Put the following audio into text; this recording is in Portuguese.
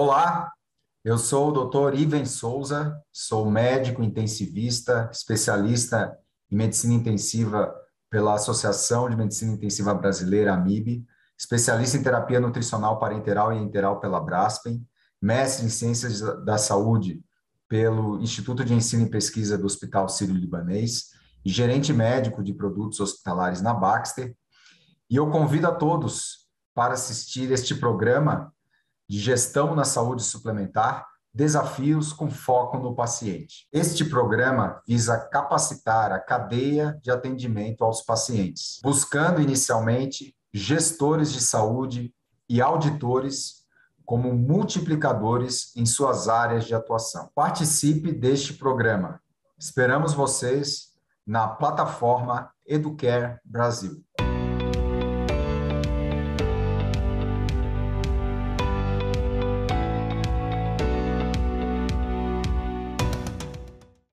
Olá, eu sou o Dr. Iven Souza, sou médico intensivista, especialista em medicina intensiva pela Associação de Medicina Intensiva Brasileira, AMIB, especialista em terapia nutricional parenteral e enteral pela Braskem, mestre em ciências da saúde pelo Instituto de Ensino e Pesquisa do Hospital Sírio-Libanês e gerente médico de produtos hospitalares na Baxter. E eu convido a todos para assistir este programa de gestão na saúde suplementar, desafios com foco no paciente. Este programa visa capacitar a cadeia de atendimento aos pacientes, buscando inicialmente gestores de saúde e auditores como multiplicadores em suas áreas de atuação. Participe deste programa. Esperamos vocês na plataforma Educare Brasil.